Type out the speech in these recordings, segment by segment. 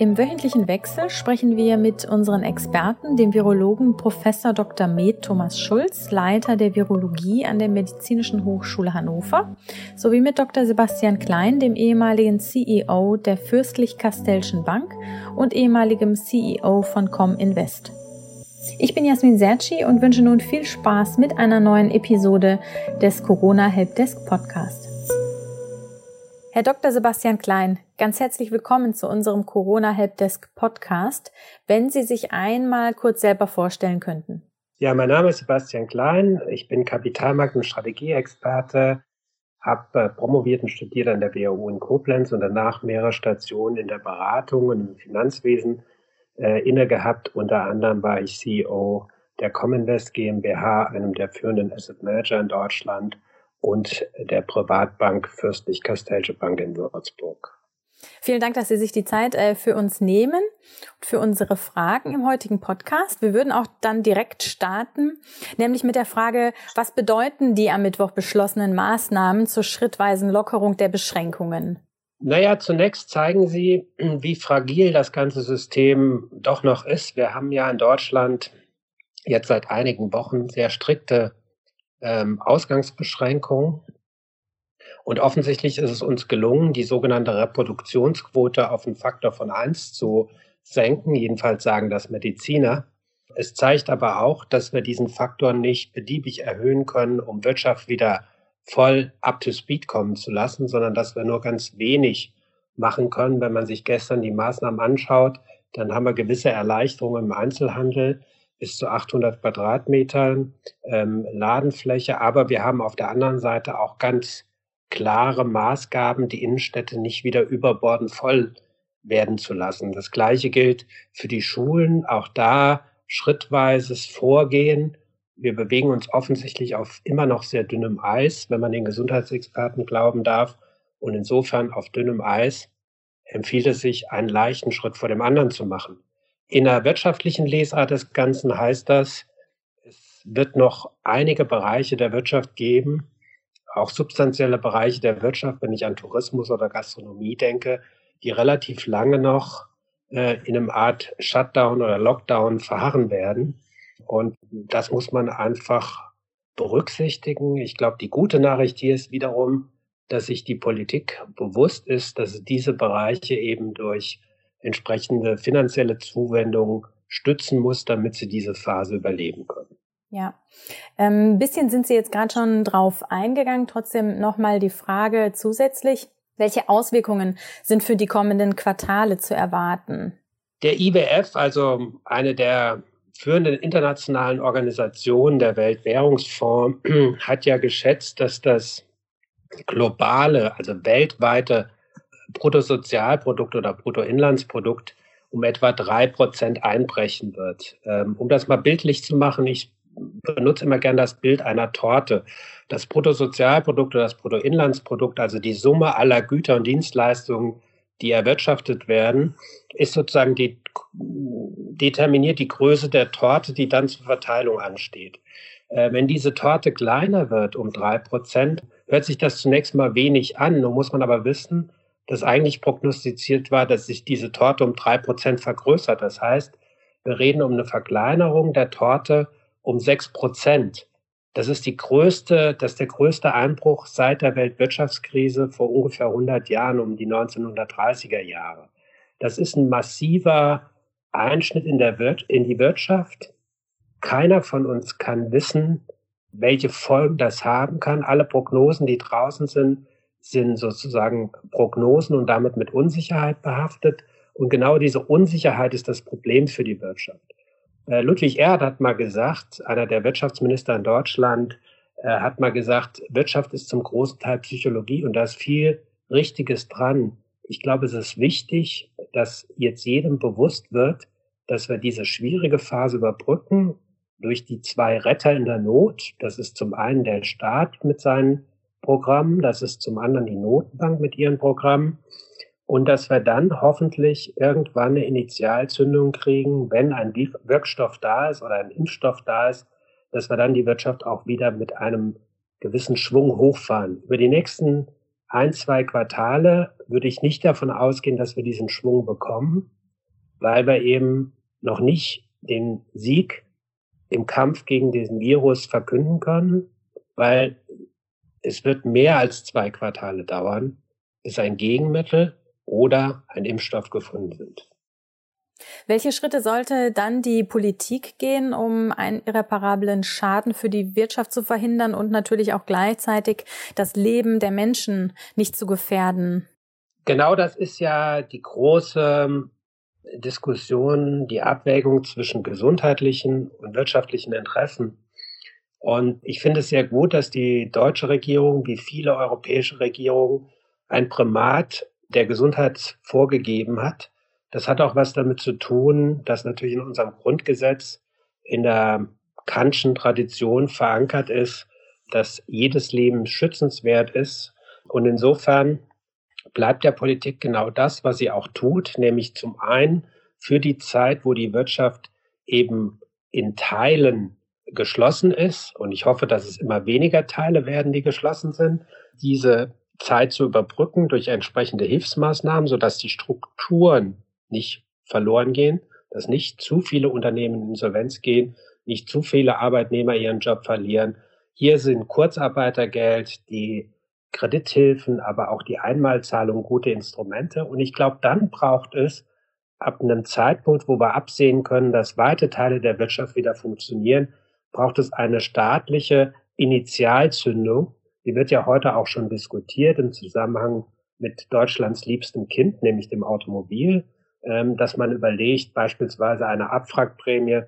Im wöchentlichen Wechsel sprechen wir mit unseren Experten, dem Virologen Professor Dr. Med Thomas Schulz, Leiter der Virologie an der Medizinischen Hochschule Hannover, sowie mit Dr. Sebastian Klein, dem ehemaligen CEO der Fürstlich-Kastellschen Bank und ehemaligem CEO von Cominvest. Ich bin Jasmin Serci und wünsche nun viel Spaß mit einer neuen Episode des Corona Helpdesk Podcast. Herr Dr. Sebastian Klein, ganz herzlich willkommen zu unserem Corona Helpdesk Podcast. Wenn Sie sich einmal kurz selber vorstellen könnten. Ja, mein Name ist Sebastian Klein. Ich bin Kapitalmarkt- und Strategieexperte, habe äh, promoviert und studiert an der WHU in Koblenz und danach mehrere Stationen in der Beratung und im Finanzwesen äh, inne gehabt. Unter anderem war ich CEO der Cominvest GmbH, einem der führenden Asset Manager in Deutschland und der Privatbank Fürstlich Kastellsche Bank in Würzburg. Vielen Dank, dass Sie sich die Zeit äh, für uns nehmen und für unsere Fragen im heutigen Podcast. Wir würden auch dann direkt starten, nämlich mit der Frage, was bedeuten die am Mittwoch beschlossenen Maßnahmen zur schrittweisen Lockerung der Beschränkungen? Naja, zunächst zeigen sie, wie fragil das ganze System doch noch ist. Wir haben ja in Deutschland jetzt seit einigen Wochen sehr strikte ähm, Ausgangsbeschränkungen. Und offensichtlich ist es uns gelungen, die sogenannte Reproduktionsquote auf einen Faktor von eins zu senken. Jedenfalls sagen das Mediziner. Es zeigt aber auch, dass wir diesen Faktor nicht beliebig erhöhen können, um Wirtschaft wieder voll up to speed kommen zu lassen, sondern dass wir nur ganz wenig machen können. Wenn man sich gestern die Maßnahmen anschaut, dann haben wir gewisse Erleichterungen im Einzelhandel bis zu 800 Quadratmetern ähm, Ladenfläche. Aber wir haben auf der anderen Seite auch ganz klare Maßgaben, die Innenstädte nicht wieder überbordend voll werden zu lassen. Das Gleiche gilt für die Schulen. Auch da schrittweises Vorgehen. Wir bewegen uns offensichtlich auf immer noch sehr dünnem Eis, wenn man den Gesundheitsexperten glauben darf. Und insofern auf dünnem Eis empfiehlt es sich, einen leichten Schritt vor dem anderen zu machen. In der wirtschaftlichen Lesart des Ganzen heißt das, es wird noch einige Bereiche der Wirtschaft geben, auch substanzielle Bereiche der Wirtschaft, wenn ich an Tourismus oder Gastronomie denke, die relativ lange noch äh, in einem Art Shutdown oder Lockdown verharren werden. Und das muss man einfach berücksichtigen. Ich glaube, die gute Nachricht hier ist wiederum, dass sich die Politik bewusst ist, dass diese Bereiche eben durch entsprechende finanzielle Zuwendungen stützen muss, damit sie diese Phase überleben können. Ja, ähm, ein bisschen sind Sie jetzt gerade schon drauf eingegangen. Trotzdem nochmal die Frage zusätzlich, welche Auswirkungen sind für die kommenden Quartale zu erwarten? Der IWF, also eine der führenden internationalen Organisationen der Weltwährungsfonds, hat ja geschätzt, dass das globale, also weltweite Bruttosozialprodukt oder Bruttoinlandsprodukt um etwa drei Prozent einbrechen wird. Ähm, um das mal bildlich zu machen, ich benutze immer gern das Bild einer Torte. Das Bruttosozialprodukt oder das Bruttoinlandsprodukt, also die Summe aller Güter und Dienstleistungen, die erwirtschaftet werden, ist sozusagen die, determiniert die Größe der Torte, die dann zur Verteilung ansteht. Äh, wenn diese Torte kleiner wird um drei Prozent, hört sich das zunächst mal wenig an. Nun muss man aber wissen, dass eigentlich prognostiziert war, dass sich diese Torte um drei Prozent vergrößert. Das heißt, wir reden um eine Verkleinerung der Torte um sechs Prozent. Das ist die größte, das ist der größte Einbruch seit der Weltwirtschaftskrise vor ungefähr 100 Jahren, um die 1930er Jahre. Das ist ein massiver Einschnitt in, der Wir in die Wirtschaft. Keiner von uns kann wissen, welche Folgen das haben kann. Alle Prognosen, die draußen sind, sind sozusagen Prognosen und damit mit Unsicherheit behaftet. Und genau diese Unsicherheit ist das Problem für die Wirtschaft. Äh, Ludwig Erd hat mal gesagt, einer der Wirtschaftsminister in Deutschland, äh, hat mal gesagt, Wirtschaft ist zum großen Teil Psychologie und da ist viel Richtiges dran. Ich glaube, es ist wichtig, dass jetzt jedem bewusst wird, dass wir diese schwierige Phase überbrücken durch die zwei Retter in der Not. Das ist zum einen der Staat mit seinen Programmen, das ist zum anderen die Notenbank mit ihren Programmen. Und dass wir dann hoffentlich irgendwann eine Initialzündung kriegen, wenn ein Wirkstoff da ist oder ein Impfstoff da ist, dass wir dann die Wirtschaft auch wieder mit einem gewissen Schwung hochfahren. Über die nächsten ein, zwei Quartale würde ich nicht davon ausgehen, dass wir diesen Schwung bekommen, weil wir eben noch nicht den Sieg im Kampf gegen diesen Virus verkünden können, weil es wird mehr als zwei Quartale dauern, bis ein Gegenmittel oder ein Impfstoff gefunden sind. Welche Schritte sollte dann die Politik gehen, um einen irreparablen Schaden für die Wirtschaft zu verhindern und natürlich auch gleichzeitig das Leben der Menschen nicht zu gefährden? Genau das ist ja die große Diskussion, die Abwägung zwischen gesundheitlichen und wirtschaftlichen Interessen. Und ich finde es sehr gut, dass die deutsche Regierung, wie viele europäische Regierungen, ein Primat der Gesundheit vorgegeben hat. Das hat auch was damit zu tun, dass natürlich in unserem Grundgesetz in der Kantschen Tradition verankert ist, dass jedes Leben schützenswert ist. Und insofern bleibt der Politik genau das, was sie auch tut, nämlich zum einen für die Zeit, wo die Wirtschaft eben in Teilen geschlossen ist, und ich hoffe, dass es immer weniger Teile werden, die geschlossen sind, diese Zeit zu überbrücken durch entsprechende Hilfsmaßnahmen, sodass die Strukturen nicht verloren gehen, dass nicht zu viele Unternehmen in Insolvenz gehen, nicht zu viele Arbeitnehmer ihren Job verlieren. Hier sind Kurzarbeitergeld, die Kredithilfen, aber auch die Einmalzahlung gute Instrumente. Und ich glaube, dann braucht es ab einem Zeitpunkt, wo wir absehen können, dass weite Teile der Wirtschaft wieder funktionieren, braucht es eine staatliche Initialzündung. Die wird ja heute auch schon diskutiert im Zusammenhang mit Deutschlands liebstem Kind, nämlich dem Automobil, ähm, dass man überlegt, beispielsweise eine Abfragprämie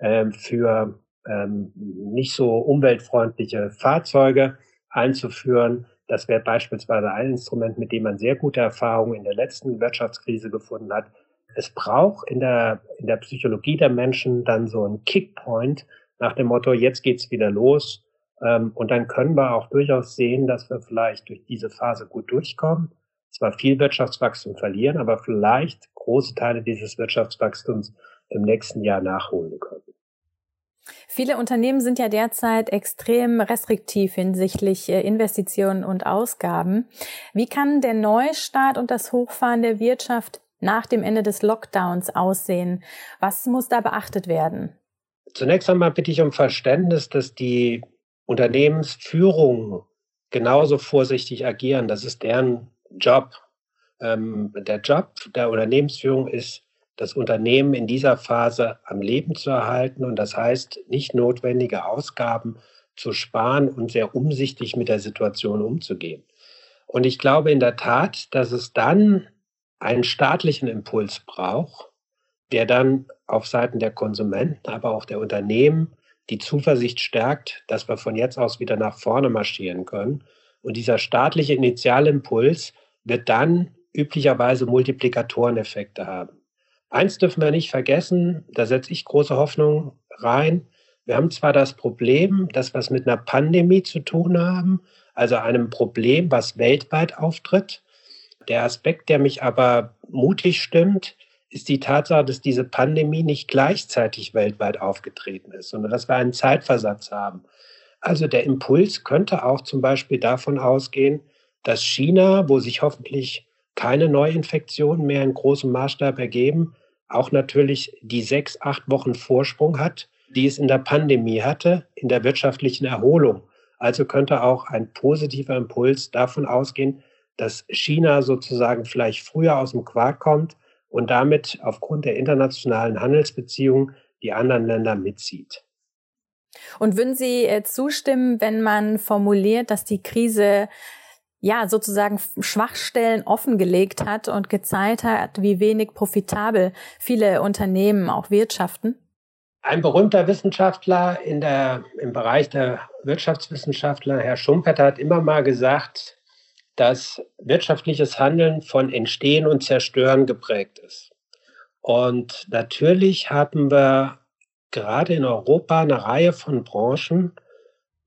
ähm, für ähm, nicht so umweltfreundliche Fahrzeuge einzuführen. Das wäre beispielsweise ein Instrument, mit dem man sehr gute Erfahrungen in der letzten Wirtschaftskrise gefunden hat. Es braucht in der, in der Psychologie der Menschen dann so einen Kickpoint, nach dem Motto, jetzt geht's wieder los. Ähm, und dann können wir auch durchaus sehen, dass wir vielleicht durch diese Phase gut durchkommen. Zwar viel Wirtschaftswachstum verlieren, aber vielleicht große Teile dieses Wirtschaftswachstums im nächsten Jahr nachholen können. Viele Unternehmen sind ja derzeit extrem restriktiv hinsichtlich äh, Investitionen und Ausgaben. Wie kann der Neustart und das Hochfahren der Wirtschaft nach dem Ende des Lockdowns aussehen? Was muss da beachtet werden? Zunächst einmal bitte ich um Verständnis, dass die Unternehmensführung genauso vorsichtig agieren. Das ist deren Job. Ähm, der Job der Unternehmensführung ist, das Unternehmen in dieser Phase am Leben zu erhalten und das heißt, nicht notwendige Ausgaben zu sparen und sehr umsichtig mit der Situation umzugehen. Und ich glaube in der Tat, dass es dann einen staatlichen Impuls braucht, der dann auf Seiten der Konsumenten, aber auch der Unternehmen die Zuversicht stärkt, dass wir von jetzt aus wieder nach vorne marschieren können. Und dieser staatliche Initialimpuls wird dann üblicherweise Multiplikatoreneffekte haben. Eins dürfen wir nicht vergessen, da setze ich große Hoffnung rein. Wir haben zwar das Problem, dass wir es mit einer Pandemie zu tun haben, also einem Problem, was weltweit auftritt. Der Aspekt, der mich aber mutig stimmt, ist die Tatsache, dass diese Pandemie nicht gleichzeitig weltweit aufgetreten ist, sondern dass wir einen Zeitversatz haben. Also der Impuls könnte auch zum Beispiel davon ausgehen, dass China, wo sich hoffentlich keine Neuinfektionen mehr in großem Maßstab ergeben, auch natürlich die sechs, acht Wochen Vorsprung hat, die es in der Pandemie hatte, in der wirtschaftlichen Erholung. Also könnte auch ein positiver Impuls davon ausgehen, dass China sozusagen vielleicht früher aus dem Quark kommt und damit aufgrund der internationalen Handelsbeziehungen die anderen Länder mitzieht. Und würden Sie äh, zustimmen, wenn man formuliert, dass die Krise ja sozusagen Schwachstellen offengelegt hat und gezeigt hat, wie wenig profitabel viele Unternehmen auch wirtschaften? Ein berühmter Wissenschaftler in der, im Bereich der Wirtschaftswissenschaftler, Herr Schumpeter, hat immer mal gesagt, dass wirtschaftliches Handeln von Entstehen und Zerstören geprägt ist. Und natürlich haben wir gerade in Europa eine Reihe von Branchen,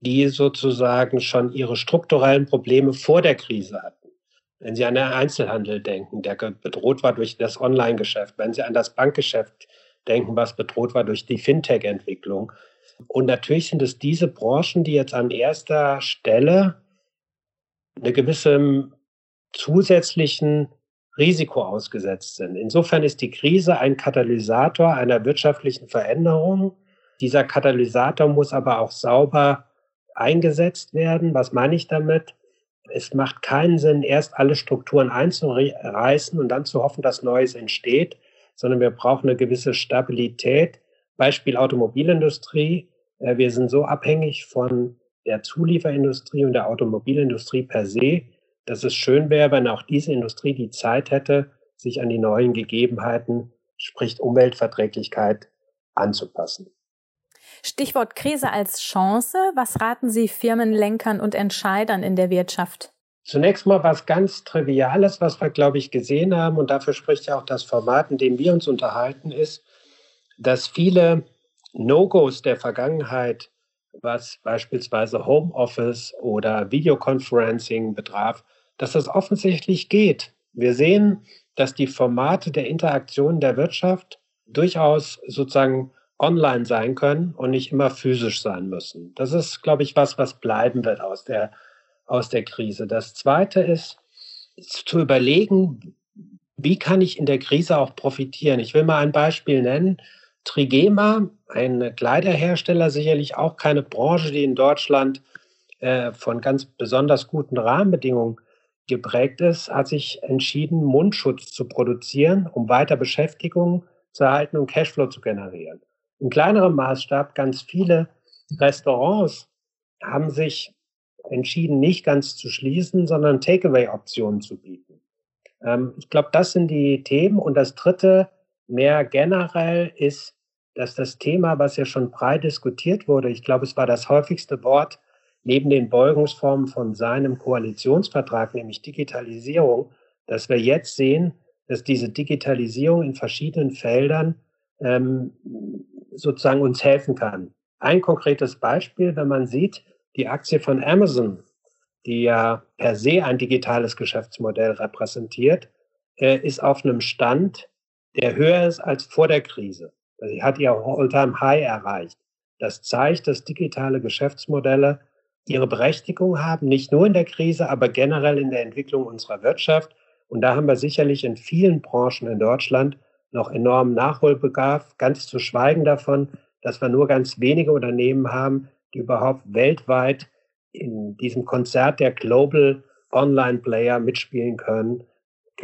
die sozusagen schon ihre strukturellen Probleme vor der Krise hatten. Wenn Sie an den Einzelhandel denken, der bedroht war durch das Online-Geschäft, wenn Sie an das Bankgeschäft denken, was bedroht war durch die Fintech-Entwicklung. Und natürlich sind es diese Branchen, die jetzt an erster Stelle eine gewisse zusätzlichen Risiko ausgesetzt sind. Insofern ist die Krise ein Katalysator einer wirtschaftlichen Veränderung. Dieser Katalysator muss aber auch sauber eingesetzt werden. Was meine ich damit? Es macht keinen Sinn, erst alle Strukturen einzureißen und dann zu hoffen, dass Neues entsteht, sondern wir brauchen eine gewisse Stabilität. Beispiel Automobilindustrie. Äh, wir sind so abhängig von der Zulieferindustrie und der Automobilindustrie per se, dass es schön wäre, wenn auch diese Industrie die Zeit hätte, sich an die neuen Gegebenheiten, sprich Umweltverträglichkeit, anzupassen. Stichwort Krise als Chance. Was raten Sie Firmenlenkern und Entscheidern in der Wirtschaft? Zunächst mal was ganz Triviales, was wir, glaube ich, gesehen haben, und dafür spricht ja auch das Format, in dem wir uns unterhalten, ist, dass viele No-Gos der Vergangenheit was beispielsweise Homeoffice oder Videoconferencing betraf, dass das offensichtlich geht. Wir sehen, dass die Formate der Interaktion der Wirtschaft durchaus sozusagen online sein können und nicht immer physisch sein müssen. Das ist, glaube ich, was, was bleiben wird aus der, aus der Krise. Das Zweite ist, ist zu überlegen, wie kann ich in der Krise auch profitieren. Ich will mal ein Beispiel nennen. Trigema, ein Kleiderhersteller, sicherlich auch keine Branche, die in Deutschland äh, von ganz besonders guten Rahmenbedingungen geprägt ist, hat sich entschieden, Mundschutz zu produzieren, um weiter Beschäftigung zu erhalten und Cashflow zu generieren. Im kleineren Maßstab ganz viele Restaurants haben sich entschieden, nicht ganz zu schließen, sondern Takeaway-Optionen zu bieten. Ähm, ich glaube, das sind die Themen. Und das Dritte, mehr generell, ist dass das Thema, was ja schon breit diskutiert wurde, ich glaube, es war das häufigste Wort neben den Beugungsformen von seinem Koalitionsvertrag, nämlich Digitalisierung, dass wir jetzt sehen, dass diese Digitalisierung in verschiedenen Feldern ähm, sozusagen uns helfen kann. Ein konkretes Beispiel, wenn man sieht, die Aktie von Amazon, die ja per se ein digitales Geschäftsmodell repräsentiert, äh, ist auf einem Stand, der höher ist als vor der Krise. Sie hat ihr All-Time-High erreicht. Das zeigt, dass digitale Geschäftsmodelle ihre Berechtigung haben, nicht nur in der Krise, aber generell in der Entwicklung unserer Wirtschaft. Und da haben wir sicherlich in vielen Branchen in Deutschland noch enormen Nachholbedarf, ganz zu schweigen davon, dass wir nur ganz wenige Unternehmen haben, die überhaupt weltweit in diesem Konzert der Global Online Player mitspielen können.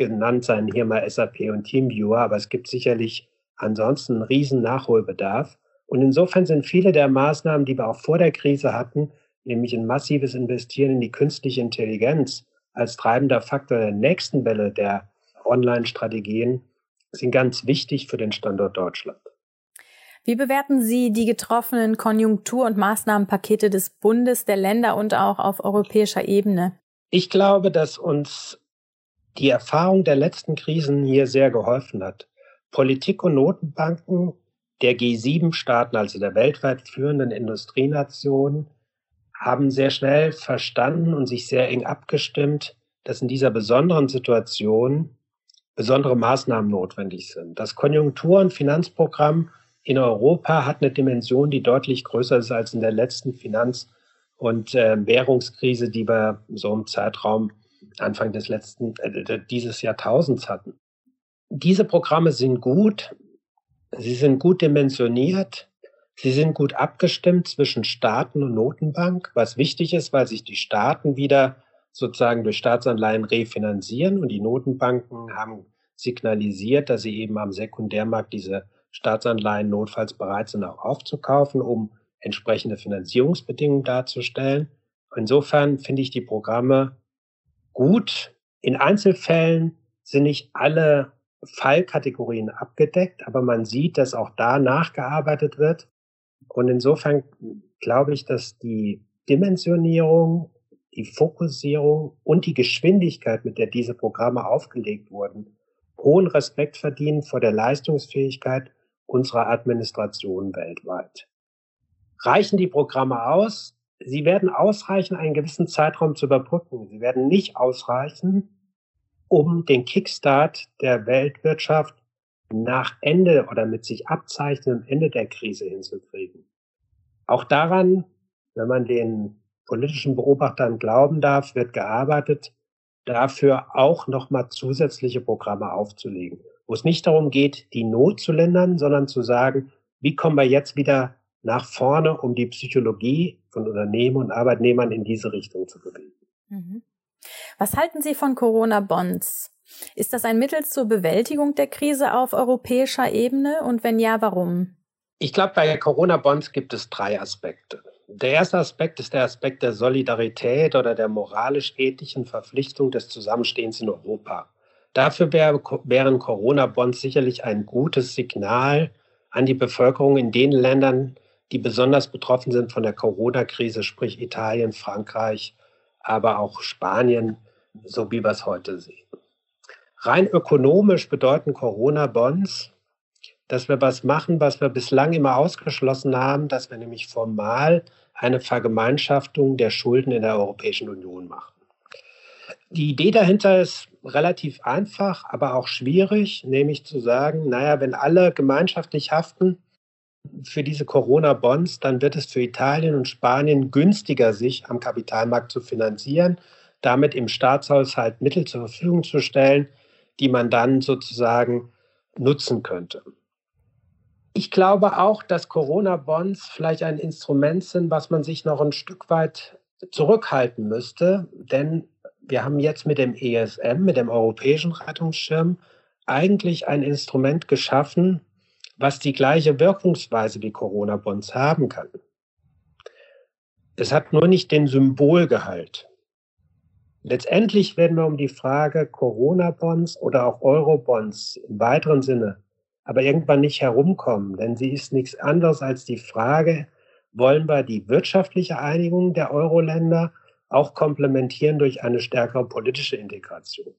Genannt seien hier mal SAP und TeamViewer, aber es gibt sicherlich ansonsten einen riesen Nachholbedarf. Und insofern sind viele der Maßnahmen, die wir auch vor der Krise hatten, nämlich ein massives Investieren in die künstliche Intelligenz als treibender Faktor der nächsten Welle der Online-Strategien, sind ganz wichtig für den Standort Deutschland. Wie bewerten Sie die getroffenen Konjunktur- und Maßnahmenpakete des Bundes, der Länder und auch auf europäischer Ebene? Ich glaube, dass uns die Erfahrung der letzten Krisen hier sehr geholfen hat. Politik und Notenbanken der G7-Staaten, also der weltweit führenden Industrienationen, haben sehr schnell verstanden und sich sehr eng abgestimmt, dass in dieser besonderen Situation besondere Maßnahmen notwendig sind. Das Konjunktur- und Finanzprogramm in Europa hat eine Dimension, die deutlich größer ist als in der letzten Finanz- und äh, Währungskrise, die wir so im Zeitraum Anfang des letzten, äh, dieses Jahrtausends hatten. Diese Programme sind gut, sie sind gut dimensioniert, sie sind gut abgestimmt zwischen Staaten und Notenbank, was wichtig ist, weil sich die Staaten wieder sozusagen durch Staatsanleihen refinanzieren und die Notenbanken haben signalisiert, dass sie eben am Sekundärmarkt diese Staatsanleihen notfalls bereit sind, auch aufzukaufen, um entsprechende Finanzierungsbedingungen darzustellen. Insofern finde ich die Programme gut. In Einzelfällen sind nicht alle Fallkategorien abgedeckt, aber man sieht, dass auch da nachgearbeitet wird. Und insofern glaube ich, dass die Dimensionierung, die Fokussierung und die Geschwindigkeit, mit der diese Programme aufgelegt wurden, hohen Respekt verdienen vor der Leistungsfähigkeit unserer Administration weltweit. Reichen die Programme aus? Sie werden ausreichen, einen gewissen Zeitraum zu überbrücken. Sie werden nicht ausreichen, um den Kickstart der Weltwirtschaft nach Ende oder mit sich abzeichnendem Ende der Krise hinzukriegen. Auch daran, wenn man den politischen Beobachtern glauben darf, wird gearbeitet, dafür auch nochmal zusätzliche Programme aufzulegen, wo es nicht darum geht, die Not zu lindern, sondern zu sagen, wie kommen wir jetzt wieder nach vorne, um die Psychologie von Unternehmen und Arbeitnehmern in diese Richtung zu bewegen. Mhm. Was halten Sie von Corona-Bonds? Ist das ein Mittel zur Bewältigung der Krise auf europäischer Ebene und wenn ja, warum? Ich glaube, bei Corona-Bonds gibt es drei Aspekte. Der erste Aspekt ist der Aspekt der Solidarität oder der moralisch-ethischen Verpflichtung des Zusammenstehens in Europa. Dafür wär, wären Corona-Bonds sicherlich ein gutes Signal an die Bevölkerung in den Ländern, die besonders betroffen sind von der Corona-Krise, sprich Italien, Frankreich, aber auch Spanien, so wie wir es heute sehen. Rein ökonomisch bedeuten Corona-Bonds, dass wir was machen, was wir bislang immer ausgeschlossen haben, dass wir nämlich formal eine Vergemeinschaftung der Schulden in der Europäischen Union machen. Die Idee dahinter ist relativ einfach, aber auch schwierig, nämlich zu sagen, naja, wenn alle gemeinschaftlich haften für diese Corona-Bonds, dann wird es für Italien und Spanien günstiger, sich am Kapitalmarkt zu finanzieren, damit im Staatshaushalt Mittel zur Verfügung zu stellen, die man dann sozusagen nutzen könnte. Ich glaube auch, dass Corona-Bonds vielleicht ein Instrument sind, was man sich noch ein Stück weit zurückhalten müsste. Denn wir haben jetzt mit dem ESM, mit dem Europäischen Rettungsschirm, eigentlich ein Instrument geschaffen, was die gleiche Wirkungsweise wie Corona-Bonds haben kann. Es hat nur nicht den Symbolgehalt. Letztendlich werden wir um die Frage Corona-Bonds oder auch Euro-Bonds im weiteren Sinne aber irgendwann nicht herumkommen, denn sie ist nichts anderes als die Frage, wollen wir die wirtschaftliche Einigung der Euro-Länder auch komplementieren durch eine stärkere politische Integration.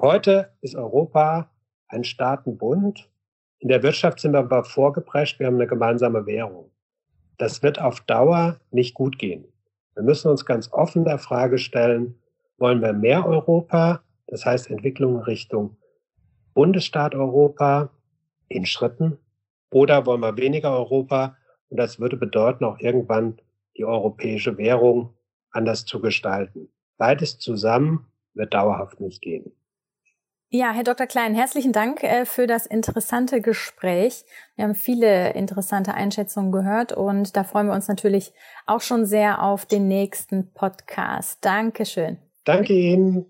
Heute ist Europa ein Staatenbund. In der Wirtschaft sind wir aber vorgeprescht, wir haben eine gemeinsame Währung. Das wird auf Dauer nicht gut gehen. Wir müssen uns ganz offen der Frage stellen, wollen wir mehr Europa, das heißt Entwicklung in Richtung Bundesstaat Europa, in Schritten? Oder wollen wir weniger Europa? Und das würde bedeuten, auch irgendwann die europäische Währung anders zu gestalten. Beides zusammen wird dauerhaft nicht gehen. Ja, Herr Dr. Klein, herzlichen Dank äh, für das interessante Gespräch. Wir haben viele interessante Einschätzungen gehört und da freuen wir uns natürlich auch schon sehr auf den nächsten Podcast. Dankeschön. Danke Ihnen.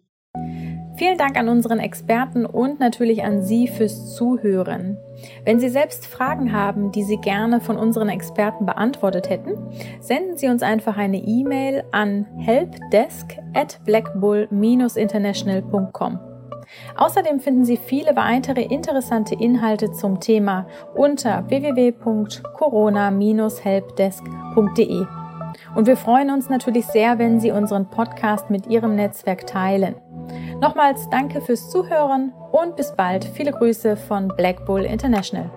Vielen Dank an unseren Experten und natürlich an Sie fürs Zuhören. Wenn Sie selbst Fragen haben, die Sie gerne von unseren Experten beantwortet hätten, senden Sie uns einfach eine E-Mail an helpdesk at blackbull-international.com. Außerdem finden Sie viele weitere interessante Inhalte zum Thema unter www.corona-helpdesk.de. Und wir freuen uns natürlich sehr, wenn Sie unseren Podcast mit Ihrem Netzwerk teilen. Nochmals danke fürs Zuhören und bis bald. Viele Grüße von Black Bull International.